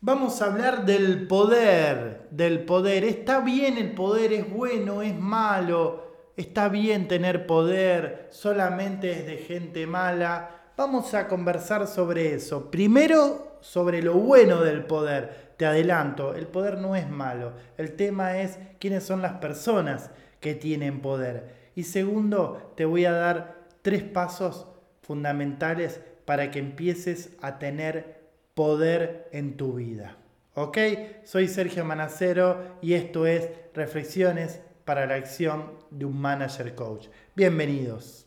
Vamos a hablar del poder, del poder. ¿Está bien el poder? ¿Es bueno? ¿Es malo? ¿Está bien tener poder? ¿Solamente es de gente mala? Vamos a conversar sobre eso. Primero, sobre lo bueno del poder. Te adelanto, el poder no es malo. El tema es quiénes son las personas que tienen poder. Y segundo, te voy a dar tres pasos fundamentales para que empieces a tener poder en tu vida. ¿Ok? Soy Sergio Manacero y esto es Reflexiones para la acción de un manager coach. Bienvenidos.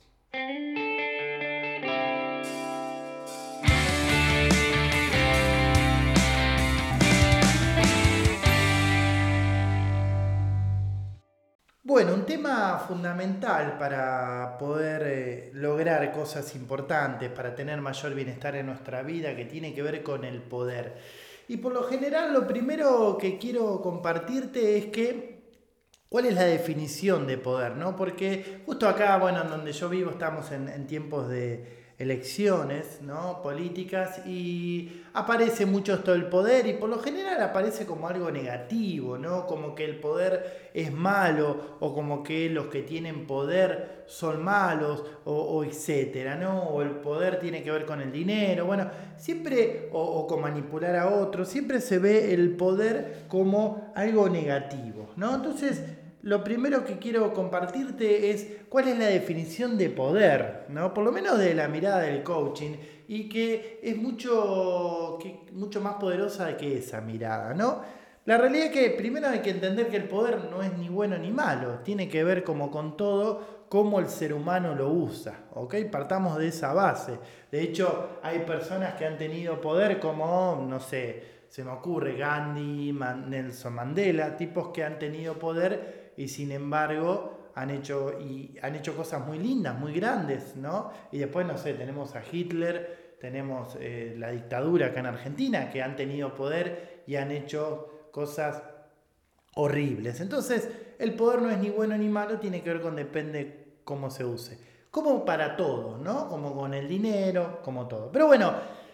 Bueno, un tema fundamental para poder eh, lograr cosas importantes, para tener mayor bienestar en nuestra vida, que tiene que ver con el poder. Y por lo general lo primero que quiero compartirte es que ¿Cuál es la definición de poder? ¿no? Porque justo acá, bueno, en donde yo vivo, estamos en tiempos de, elecciones ¿no? políticas y aparece mucho esto del poder y por lo general aparece como algo negativo, ¿no? como que el poder es malo o como que los que tienen poder son malos o, etcétera, ¿no? o el poder tiene que ver con el dinero, bueno, siempre o, o con manipular a otros, siempre se ve el poder como algo negativo, ¿no? Entonces, lo primero que quiero compartirte es cuál es la definición de poder, ¿no? Por lo menos de la mirada del coaching y que es mucho, mucho más poderosa que esa mirada, ¿no? La realidad es que primero hay que entender que el poder no es ni bueno ni malo, tiene que ver como con todo cómo el ser humano lo usa, ¿ok? Partamos de esa base. De hecho, hay personas que han tenido poder como, no sé, se me ocurre Gandhi, Nelson Mandela, tipos que han tenido poder y sin embargo han hecho, y han hecho cosas muy lindas, muy grandes, ¿no? Y después, no sé, tenemos a Hitler, tenemos eh, la dictadura acá en Argentina, que han tenido poder y han hecho cosas horribles. Entonces, el poder no es ni bueno ni malo, tiene que ver con depende cómo se use. Como para todo, ¿no? Como con el dinero, como todo. Pero bueno,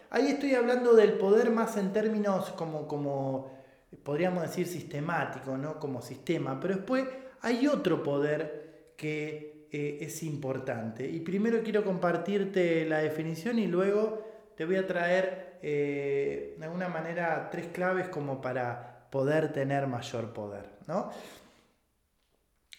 ahí estoy hablando del poder más en términos como, como podríamos decir sistemático, ¿no? como sistema, pero después hay otro poder que eh, es importante. Y primero quiero compartirte la definición y luego te voy a traer eh, de alguna manera tres claves como para poder tener mayor poder. ¿no?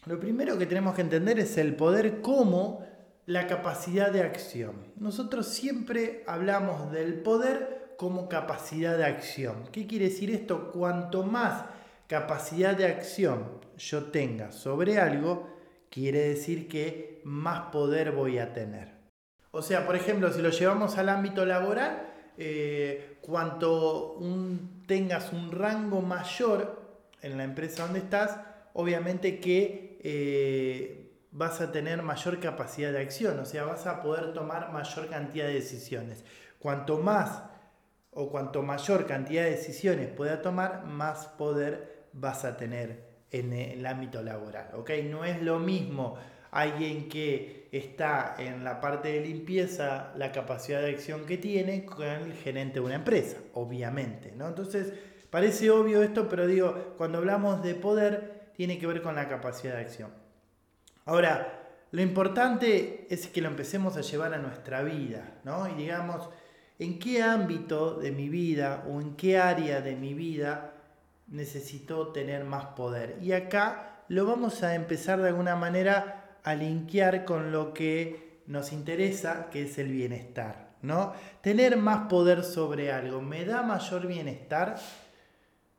Lo primero que tenemos que entender es el poder como la capacidad de acción. Nosotros siempre hablamos del poder como capacidad de acción. ¿Qué quiere decir esto? Cuanto más capacidad de acción yo tenga sobre algo, quiere decir que más poder voy a tener. O sea, por ejemplo, si lo llevamos al ámbito laboral, eh, cuanto tengas un rango mayor en la empresa donde estás, obviamente que eh, vas a tener mayor capacidad de acción, o sea, vas a poder tomar mayor cantidad de decisiones. Cuanto más o cuanto mayor cantidad de decisiones pueda tomar, más poder vas a tener en el ámbito laboral. ¿ok? No es lo mismo alguien que está en la parte de limpieza, la capacidad de acción que tiene con el gerente de una empresa, obviamente. ¿no? Entonces, parece obvio esto, pero digo, cuando hablamos de poder, tiene que ver con la capacidad de acción. Ahora, lo importante es que lo empecemos a llevar a nuestra vida, ¿no? Y digamos, en qué ámbito de mi vida o en qué área de mi vida necesito tener más poder. Y acá lo vamos a empezar de alguna manera a linkear con lo que nos interesa, que es el bienestar. ¿no? Tener más poder sobre algo, ¿me da mayor bienestar?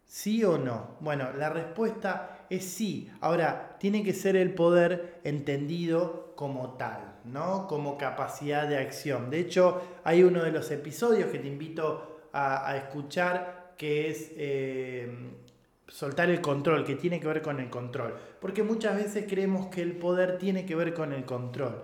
¿Sí o no? Bueno, la respuesta es sí. Ahora, tiene que ser el poder entendido como tal. ¿no? Como capacidad de acción. De hecho, hay uno de los episodios que te invito a, escuchar que es eh, soltar el control, que tiene que ver con el control. Porque muchas veces creemos que el poder tiene que ver con el control.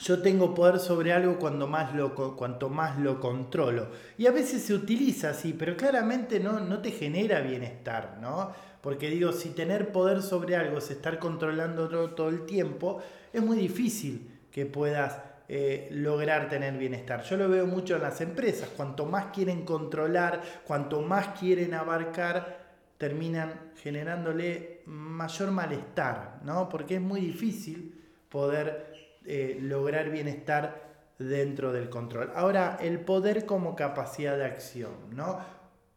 Yo tengo poder sobre algo cuando más lo, cuanto más lo controlo. Y a veces se utiliza así, pero claramente no, no te genera bienestar, ¿no? Porque digo, si tener poder sobre algo es estar controlando todo el tiempo, es muy difícil que puedas eh, lograr tener bienestar. Yo lo veo mucho en las empresas, cuanto más quieren controlar, cuanto más quieren abarcar, terminan generándole mayor malestar, ¿no? Porque es muy difícil poder eh, lograr bienestar dentro del control. Ahora, el poder como capacidad de acción, ¿no?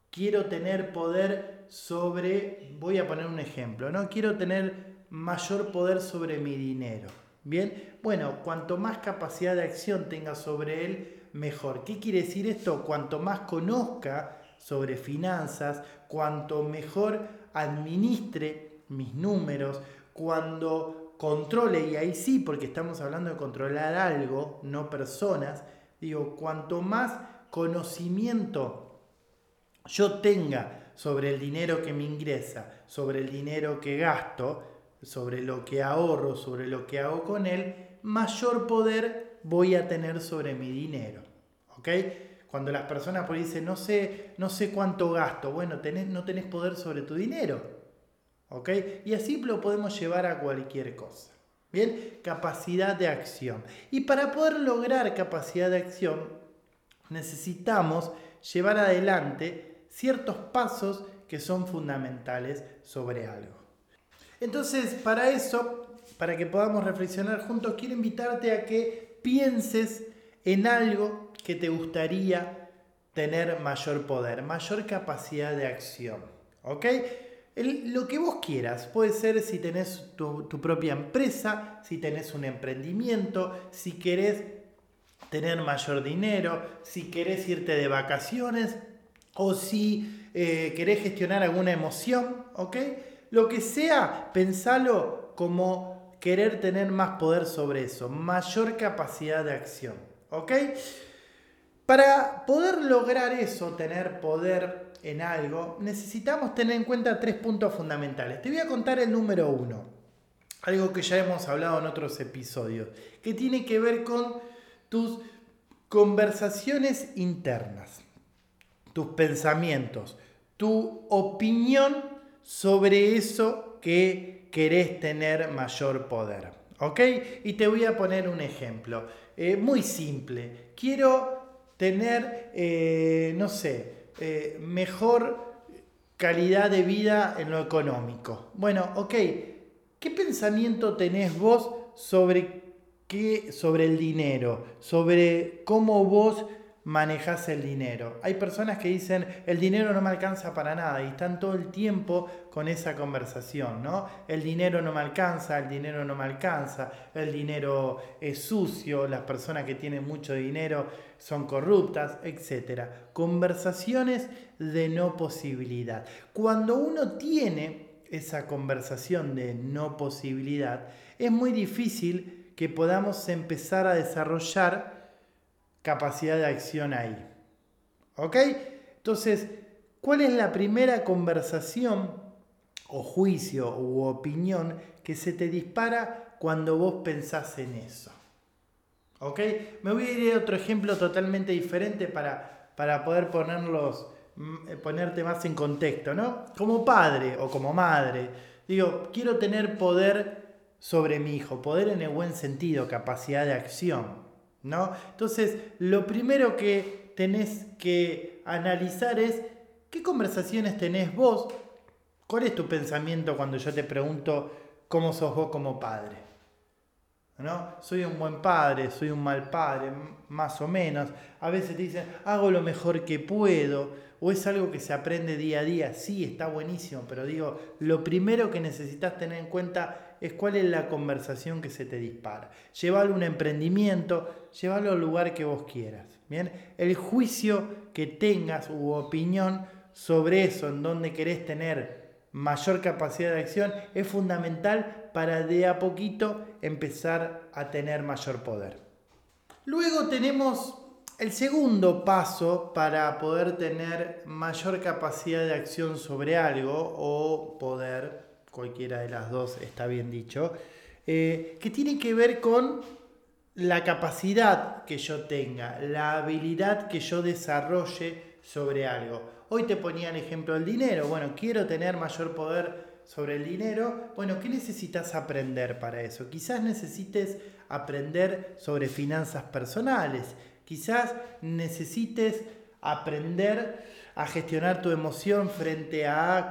Quiero tener poder sobre, voy a poner un ejemplo, ¿no? Quiero tener mayor poder sobre mi dinero. Bien, bueno, cuanto más capacidad de acción tenga sobre él, mejor. ¿Qué quiere decir esto? Cuanto más conozca sobre finanzas, cuanto mejor administre mis números, cuando controle, y ahí sí, porque estamos hablando de controlar algo, no personas, digo, cuanto más conocimiento yo tenga sobre el dinero que me ingresa, sobre el dinero que gasto, sobre lo que ahorro, sobre lo que hago con él, mayor poder voy a tener sobre mi dinero. ¿Ok? Cuando las personas por dicen, no sé, no sé cuánto gasto, bueno, tenés, no tenés poder sobre tu dinero. ¿Ok? Y así lo podemos llevar a cualquier cosa. Bien, capacidad de acción. Y para poder lograr capacidad de acción, necesitamos llevar adelante ciertos pasos que son fundamentales sobre algo. Entonces, para eso, para que podamos reflexionar juntos, quiero invitarte a que pienses en algo que te gustaría tener mayor poder, mayor capacidad de acción. ¿Ok? Lo que vos quieras, puede ser si tenés tu, tu, propia empresa, si tenés un emprendimiento, si querés tener mayor dinero, si querés irte de vacaciones o si eh, querés gestionar alguna emoción, ¿ok? Lo que sea, pensalo como querer tener más poder sobre eso, mayor capacidad de acción, ¿ok? Para poder lograr eso, tener poder en algo, necesitamos tener en cuenta tres puntos fundamentales. Te voy a contar el número uno, algo que ya hemos hablado en otros episodios, que tiene que ver con tus conversaciones internas, tus pensamientos, tu opinión sobre eso que querés tener mayor poder. ¿Ok? Y te voy a poner un ejemplo, eh, muy simple. Quiero tener, eh, no sé, eh, mejor calidad de vida en lo económico. Bueno, ok, ¿qué pensamiento tenés vos sobre, qué, sobre el dinero? Sobre cómo vos manejas el dinero. Hay personas que dicen, el dinero no me alcanza para nada y están todo el tiempo con esa conversación, ¿no? El dinero no me alcanza, el dinero no me alcanza, el dinero es sucio, las personas que tienen mucho dinero son corruptas, etc. Conversaciones de no posibilidad. Cuando uno tiene esa conversación de no posibilidad, es muy difícil que podamos empezar a desarrollar capacidad de acción ahí. ¿Ok? Entonces, ¿cuál es la primera conversación o juicio u opinión que se te dispara cuando vos pensás en eso? ¿Ok? Me voy a ir a otro ejemplo totalmente diferente para, para poder ponerlos, mm, eh, ponerte más en contexto, ¿no? Como padre o como madre, digo, quiero tener poder sobre mi hijo, poder en el buen sentido, capacidad de acción. ¿No? Entonces, lo primero que tenés que analizar es qué conversaciones tenés vos, cuál es tu pensamiento cuando yo te pregunto cómo sos vos como padre. ¿No? Soy un buen padre, soy un mal padre, más o menos. A veces te dicen, hago lo mejor que puedo, o es algo que se aprende día a día. Sí, está buenísimo, pero digo, lo primero que necesitas tener en cuenta es cuál es la conversación que se te dispara. Llévalo a un emprendimiento, llévalo al lugar que vos quieras. Bien, el juicio que tengas u opinión sobre eso, en donde querés tener mayor capacidad de acción, es fundamental para de a poquito empezar a tener mayor poder. Luego tenemos el segundo paso para poder tener mayor capacidad de acción sobre algo o poder cualquiera de las dos está bien dicho, eh, que tiene que ver con la capacidad que yo tenga, la habilidad que yo desarrolle sobre algo. Hoy te ponía el ejemplo del dinero. Bueno, quiero tener mayor poder sobre el dinero, bueno, ¿qué necesitas aprender para eso? Quizás necesites aprender sobre finanzas personales, quizás necesites aprender a gestionar tu emoción frente a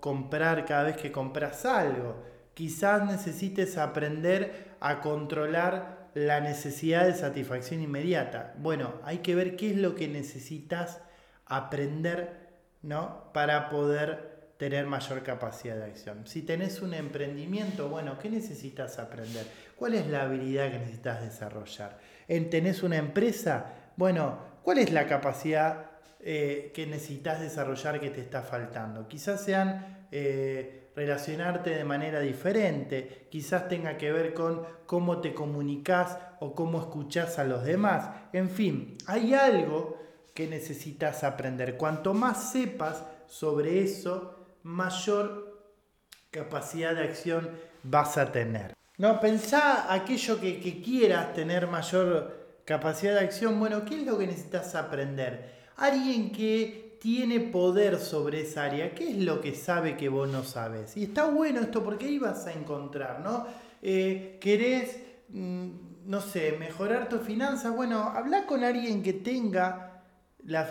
comprar cada vez que compras algo. Quizás necesites aprender a controlar la necesidad de satisfacción inmediata. Bueno, hay que ver qué es lo que necesitas aprender ¿no? para poder tener mayor capacidad de acción. Si tenés un emprendimiento, bueno, ¿qué necesitas aprender? ¿Cuál es la habilidad que necesitas desarrollar? ¿Tenés una empresa? Bueno, ¿cuál es la capacidad eh, que necesitas desarrollar que te está faltando? Quizás sean eh, relacionarte de manera diferente, quizás tenga que ver con cómo te comunicas o cómo escuchas a los demás. En fin, hay algo que necesitas aprender. Cuanto más sepas sobre eso, mayor capacidad de acción vas a tener. No, pensá aquello que, que quieras tener mayor capacidad de acción. Bueno, ¿qué es lo que necesitas aprender? Alguien que tiene poder sobre esa área, ¿qué es lo que sabe que vos no sabes? Y está bueno esto porque ahí vas a encontrar, ¿no? Eh, ¿Querés, mm, no sé, mejorar tu finanzas? Bueno, habla con alguien que tenga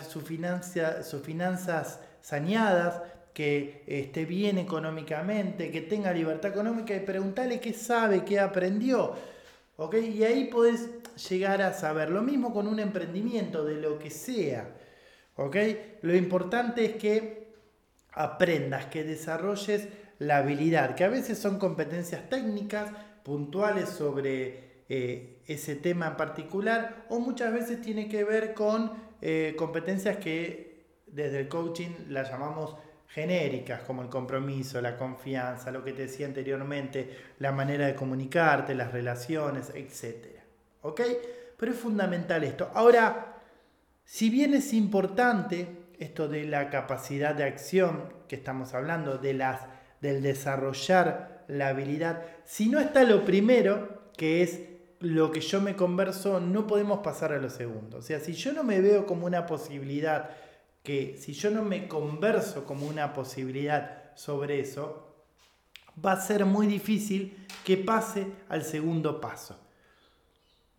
sus finanzas saneadas, que esté bien económicamente, que tenga libertad económica y preguntarle qué sabe, qué aprendió. ¿ok? Y ahí podés llegar a saber. Lo mismo con un emprendimiento, de lo que sea. ¿ok? Lo importante es que aprendas, que desarrolles la habilidad, que a veces son competencias técnicas puntuales sobre eh, ese tema en particular, o muchas veces tiene que ver con eh, competencias que desde el coaching las llamamos genéricas como el compromiso, la confianza, lo que te decía anteriormente, la manera de comunicarte, las relaciones, etc. ¿Ok? Pero es fundamental esto. Ahora, si bien es importante esto de la capacidad de acción que estamos hablando, de las, del desarrollar la habilidad, si no está lo primero, que es lo que yo me converso, no podemos pasar a lo segundo. O sea, si yo no me veo como una posibilidad que si yo no me converso como una posibilidad sobre eso, va a ser muy difícil que pase al segundo paso.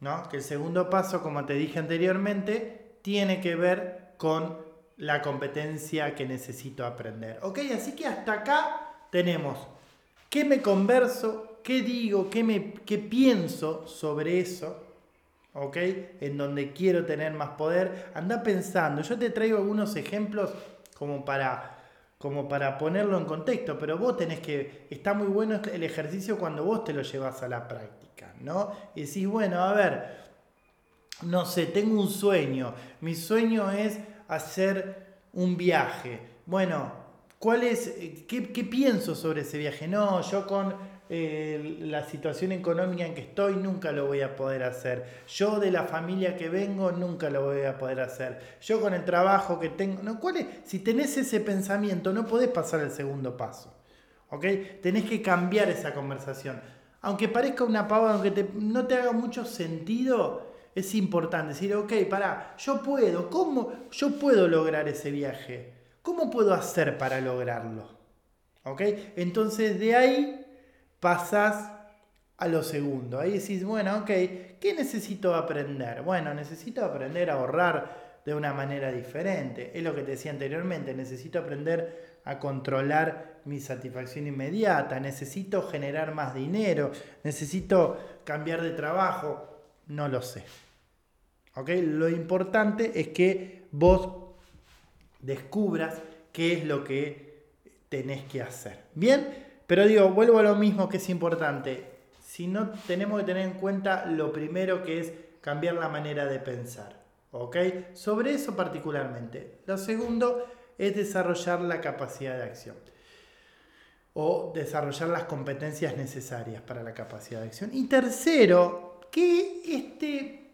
¿No? Que el segundo paso, como te dije anteriormente, tiene que ver con la competencia que necesito aprender. ¿Ok? Así que hasta acá tenemos qué me converso, qué digo, qué, me, qué pienso sobre eso ¿ok? En donde quiero tener más poder, anda pensando. Yo te traigo algunos ejemplos como para, como para ponerlo en contexto, pero vos tenés que, está muy bueno el ejercicio cuando vos te lo llevas a la práctica, ¿no? Y decís, bueno, a ver, no sé, tengo un sueño, mi sueño es hacer un viaje. Bueno, ¿cuál es, qué, qué pienso sobre ese viaje? No, yo con la situación económica en que estoy, nunca lo voy a poder hacer. Yo de la familia que vengo, nunca lo voy a poder hacer. Yo con el trabajo que tengo, no, ¿cuál? Si tenés ese pensamiento, no podés pasar el segundo paso. ¿Ok? Tenés que cambiar esa conversación. Aunque parezca una pavada, aunque no te haga mucho sentido, es importante decir, ok, pará, yo puedo, ¿cómo yo puedo lograr ese viaje? ¿Cómo puedo hacer para lograrlo? ¿Ok? Entonces de ahí pasas a lo segundo. Ahí decís, bueno, ok, ¿qué necesito aprender? Bueno, necesito aprender a ahorrar de una manera diferente. Es lo que te decía anteriormente, necesito aprender a controlar mi satisfacción inmediata, necesito generar más dinero, necesito cambiar de trabajo, no lo sé. ¿Ok? Lo importante es que vos descubras qué es lo que tenés que hacer. Bien, pero digo, vuelvo a lo mismo que es importante. Si no tenemos que tener en cuenta lo primero que es cambiar la manera de pensar. ¿Ok? Sobre eso particularmente. Lo segundo es desarrollar la capacidad de acción. O desarrollar las competencias necesarias para la capacidad de acción. Y tercero, que este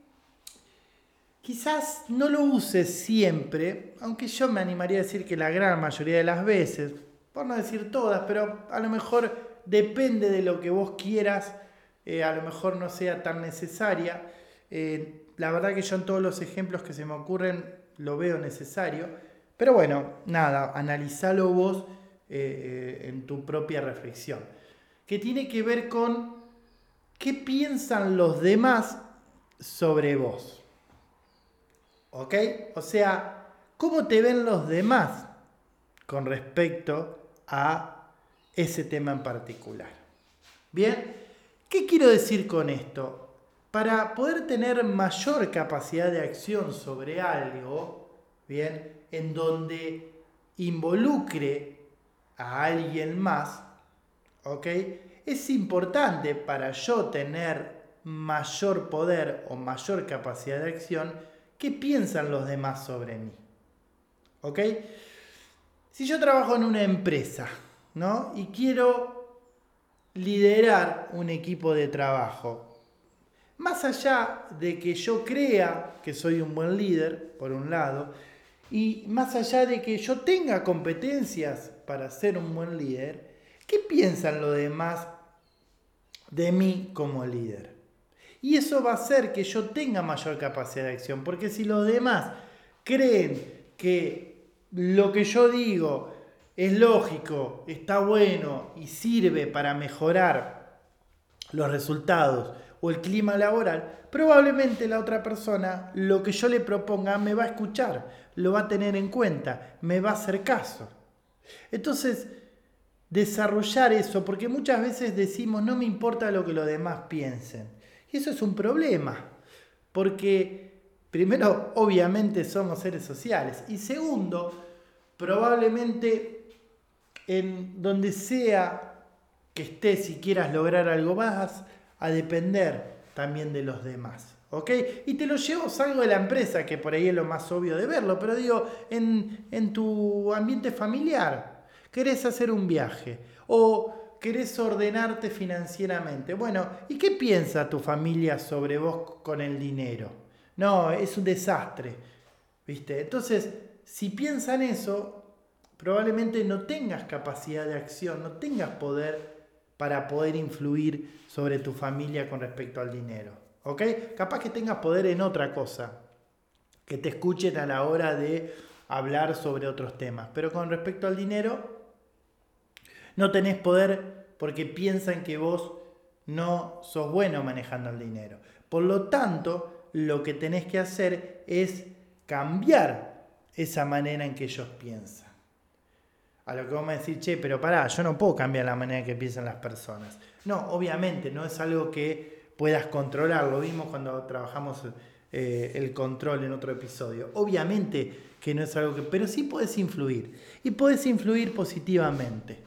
quizás no lo uses siempre, aunque yo me animaría a decir que la gran mayoría de las veces, por no decir todas, pero a lo mejor depende de lo que vos quieras, eh, a lo mejor no sea tan necesaria. Eh, la verdad que yo en todos los ejemplos que se me ocurren lo veo necesario. Pero bueno, nada, analizalo vos eh, en tu propia reflexión, que tiene que ver con qué piensan los demás sobre vos. ¿Ok? O sea, ¿cómo te ven los demás con respecto a ese tema en particular? Bien, ¿qué quiero decir con esto? Para poder tener mayor capacidad de acción sobre algo, bien, en donde involucre a alguien más, ¿ok? Es importante para yo tener mayor poder o mayor capacidad de acción, ¿qué piensan los demás sobre mí? ¿Ok? Si yo trabajo en una empresa, ¿no? Y quiero liderar un equipo de trabajo, más allá de que yo crea que soy un buen líder, por un lado, y más allá de que yo tenga competencias para ser un buen líder, ¿qué piensan los demás de mí como líder? Y eso va a hacer que yo tenga mayor capacidad de acción, porque si los demás creen que lo que yo digo es lógico, está bueno y sirve para mejorar los resultados o el clima laboral, probablemente la otra persona lo que yo le proponga me va a escuchar, lo va a tener en cuenta, me va a hacer caso. Entonces, desarrollar eso, porque muchas veces decimos, no me importa lo que los demás piensen. Y eso es un problema, porque primero, obviamente somos seres sociales, y segundo, probablemente en donde sea que estés y quieras lograr algo más, a depender también de los demás. ¿Ok? Y te lo llevo, salgo de la empresa, que por ahí es lo más obvio de verlo, pero digo, en, en tu ambiente familiar, querés hacer un viaje o querés ordenarte financieramente. Bueno, ¿y qué piensa tu familia sobre vos con el dinero? No, es un desastre. ¿Viste? Entonces, si piensan eso, probablemente no tengas capacidad de acción, no tengas poder para poder influir sobre tu familia con respecto al dinero. ¿Ok? Capaz que tengas poder en otra cosa, que te escuchen a la hora de hablar sobre otros temas. Pero con respecto al dinero, no tenés poder porque piensan que vos no sos bueno manejando el dinero. Por lo tanto, lo que tenés que hacer es cambiar esa manera en que ellos piensan. A lo que vamos a decir, che, pero pará, yo no puedo cambiar la manera en que piensan las personas. No, obviamente, no es algo que puedas controlar. Lo vimos cuando trabajamos eh, el control en otro episodio. Obviamente que no es algo que... Pero sí puedes influir. Y puedes influir positivamente.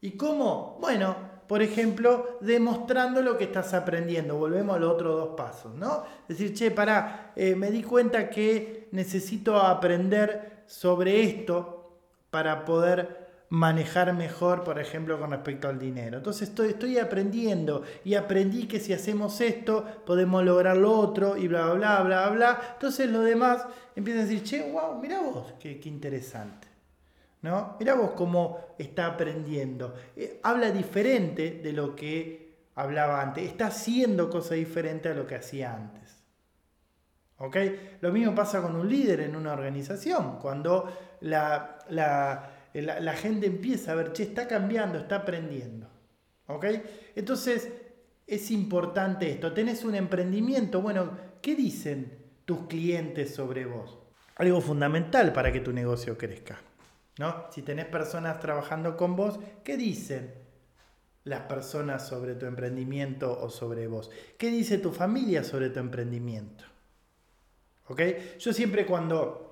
¿Y cómo? Bueno, por ejemplo, demostrando lo que estás aprendiendo. Volvemos a los otros dos pasos, ¿no? Decir, che, pará, eh, me di cuenta que necesito aprender sobre esto para poder manejar mejor, por ejemplo, con respecto al dinero. Entonces estoy, estoy aprendiendo y aprendí que si hacemos esto podemos lograr lo otro y bla, bla, bla, bla, Entonces los demás empiezan a decir, che, wow, mira vos, qué, interesante. ¿No? Mira vos cómo está aprendiendo. Eh, habla diferente de lo que hablaba antes. Está haciendo cosas diferentes a lo que hacía antes. ¿Ok? Lo mismo pasa con un líder en una organización. Cuando la, la, gente empieza a ver, che, está cambiando, está aprendiendo. ¿Ok? Entonces, es importante esto. Tenés un emprendimiento, bueno, ¿qué dicen tus clientes sobre vos? Algo fundamental para que tu negocio crezca. ¿No? Si tenés personas trabajando con vos, ¿qué dicen las personas sobre tu emprendimiento o sobre vos? ¿Qué dice tu familia sobre tu emprendimiento? ¿Ok? Yo siempre cuando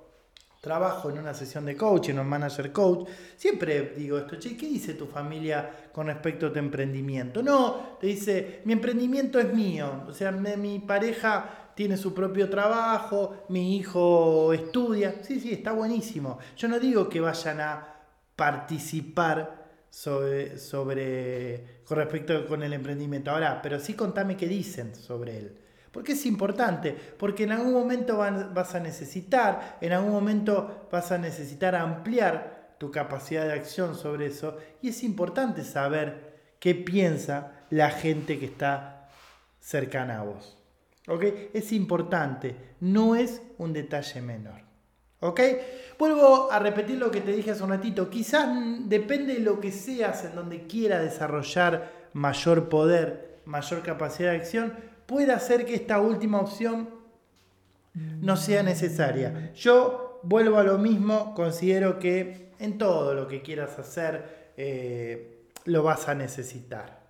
trabajo en una sesión de coaching o manager coach, siempre digo esto, che, ¿qué dice tu familia con respecto a tu emprendimiento? No, te dice, mi emprendimiento es mío, o sea, mi pareja tiene su propio trabajo, mi hijo estudia, sí, sí, está buenísimo. Yo no digo que vayan a participar sobre, sobre con respecto con el emprendimiento ahora, pero sí contame qué dicen sobre él. Porque es importante, porque en algún momento vas a necesitar, en algún momento vas a necesitar ampliar tu capacidad de acción sobre eso y es importante saber qué piensa la gente que está cercana a vos. ¿Ok? Es importante, no es un detalle menor. ¿Ok? Vuelvo a repetir lo que te dije hace un ratito. Quizás depende de lo que seas en donde quiera desarrollar mayor poder, mayor capacidad de acción, puede hacer que esta última opción no sea necesaria. Yo vuelvo a lo mismo, considero que en todo lo que quieras hacer eh, lo vas a necesitar.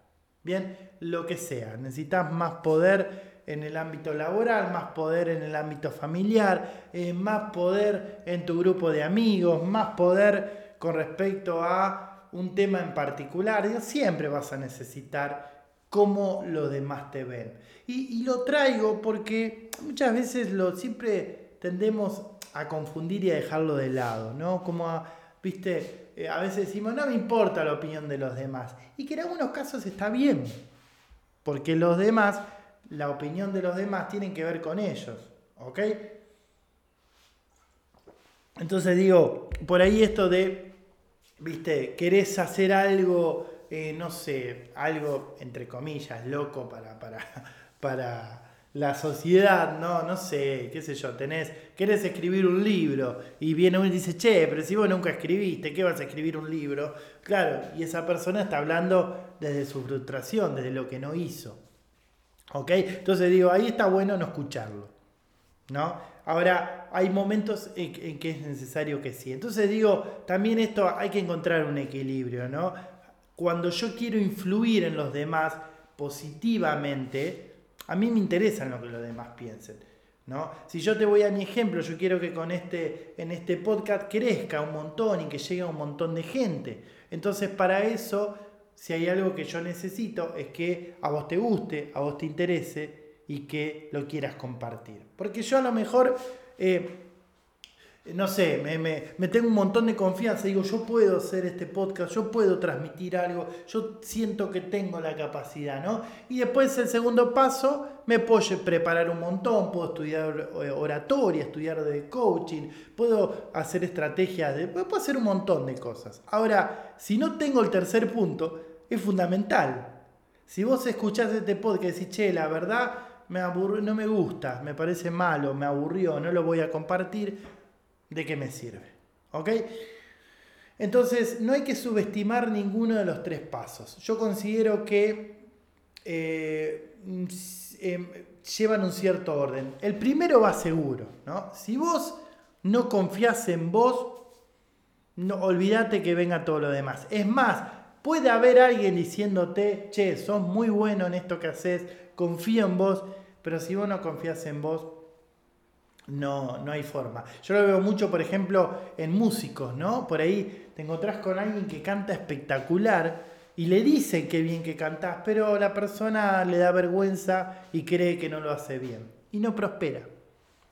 Bien, lo que sea, necesitas más poder en el ámbito laboral, más poder en el ámbito familiar, eh, más poder en tu grupo de amigos, más poder con respecto a un tema en particular. Siempre vas a necesitar cómo los demás te ven. Y, lo traigo porque muchas veces lo siempre tendemos a confundir y a dejarlo de lado, ¿no? Como a, viste, eh, a veces decimos, no me importa la opinión de los demás. Y que en algunos casos está bien, porque los demás, la opinión de los demás tienen que ver con ellos, ¿ok? Entonces digo, por ahí esto de, viste, querés hacer algo eh, no sé, algo entre comillas loco para, para, para la sociedad, no, no sé, qué sé yo, tenés, querés escribir un libro y viene uno y dice, che, pero si vos nunca escribiste, ¿qué vas a escribir un libro? Claro, y esa persona está hablando desde su frustración, desde lo que no hizo. ¿Ok? Entonces digo, ahí está bueno no escucharlo. ¿No? Ahora, hay momentos en, en, que es necesario que sí. Entonces digo, también esto hay que encontrar un equilibrio, ¿no? cuando yo quiero influir en los demás positivamente, a mí me interesa lo que los demás piensen. ¿no? Si yo te voy a mi ejemplo, yo quiero que con este, en este podcast crezca un montón y que llegue a un montón de gente. Entonces, para eso, si hay algo que yo necesito, es que a vos te guste, a vos te interese y que lo quieras compartir. Porque yo a lo mejor... Eh, no sé, me, tengo un montón de confianza, digo, yo puedo hacer este podcast, yo puedo transmitir algo, yo siento que tengo la capacidad, ¿no? Y después el segundo paso, me puedo preparar un montón, puedo estudiar eh, oratoria, estudiar de coaching, puedo hacer estrategias, puedo hacer un montón de cosas. Ahora, si no tengo el tercer punto, es fundamental. Si vos escuchás este podcast y decís, che, la verdad, me no me gusta, me parece malo, me aburrió, no lo voy a compartir, ¿de qué me sirve? ¿Ok? Entonces, no hay que subestimar ninguno de los tres pasos. Yo considero que eh, em, llevan un cierto orden. El primero va seguro, ¿no? Si vos no confías en vos, no, olvídate que venga todo lo demás. Es más, puede haber alguien diciéndote, che, sos muy bueno en esto que haces, confío en vos, pero si vos no confías en vos, no, no hay forma. Yo lo veo mucho, por ejemplo, en músicos, ¿no? Por ahí te encontrás con alguien que canta espectacular y le dicen qué bien que cantás, pero la persona le da vergüenza y cree que no lo hace bien. Y no prospera.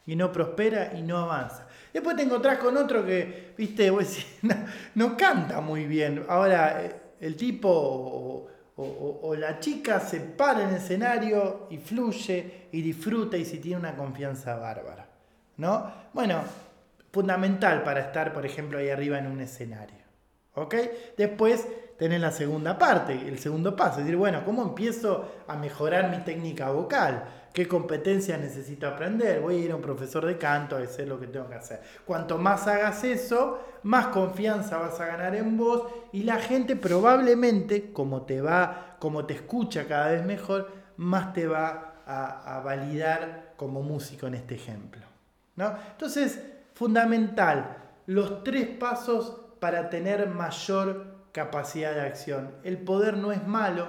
Y no prospera y no avanza. Después te encontrás con otro que, viste, no, canta muy bien. Ahora, eh, el tipo o, o, la chica se para en el escenario y fluye y disfruta y si tiene una confianza bárbara. ¿no? Bueno, fundamental para estar, por ejemplo, ahí arriba en un escenario. ¿Ok? Después tenés la segunda parte, el segundo paso, es decir, bueno, ¿cómo empiezo a mejorar mi técnica vocal? ¿Qué competencias necesito aprender? Voy a ir a un profesor de canto a hacer lo que tengo que hacer. Cuanto más hagas eso, más confianza vas a ganar en vos y la gente probablemente, como te va, como te escucha cada vez mejor, más te va a validar como músico en este ejemplo. Entonces, fundamental, los tres pasos para tener mayor capacidad de acción. El poder no es malo,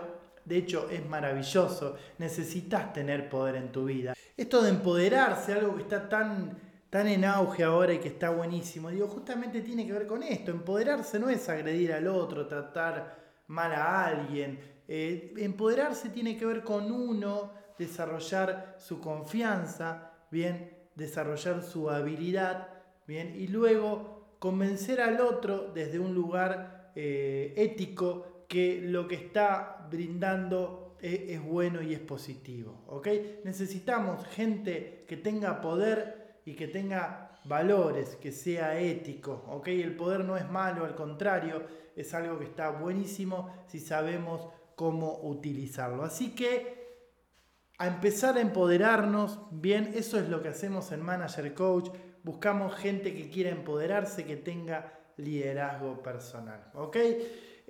de hecho es maravilloso, necesitas tener poder en tu vida. Esto de empoderarse, algo que está tan, tan en auge ahora y que está buenísimo, digo, justamente tiene que ver con esto. Empoderarse no es agredir al otro, tratar mal a alguien. Eh, empoderarse tiene que ver con uno, desarrollar su confianza, bien, desarrollar su habilidad, ¿bien? Y luego convencer al otro desde un lugar eh, ético que lo que está brindando es, bueno y es positivo, ¿ok? Necesitamos gente que tenga poder y que tenga valores, que sea ético, ¿ok? El poder no es malo, al contrario, es algo que está buenísimo si sabemos cómo utilizarlo. Así que a empezar a empoderarnos, bien, eso es lo que hacemos en Manager Coach, buscamos gente que quiera empoderarse, que tenga liderazgo personal. ¿Ok?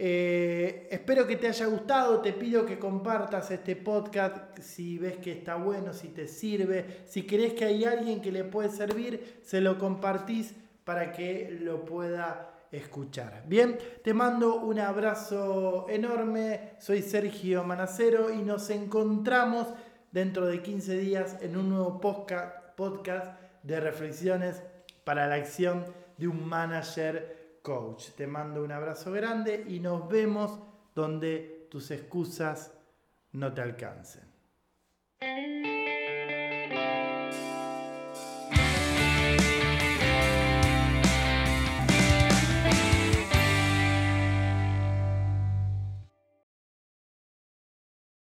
Eh, espero que te haya gustado, te pido que compartas este podcast si ves que está bueno, si te sirve, si crees que hay alguien que le puede servir, se lo compartís para que lo pueda escuchar. Bien, te mando un abrazo enorme, soy Sergio Manacero y nos encontramos dentro de 15 días en un nuevo podcast de reflexiones para la acción de un manager coach. Te mando un abrazo grande y nos vemos donde tus excusas no te alcancen.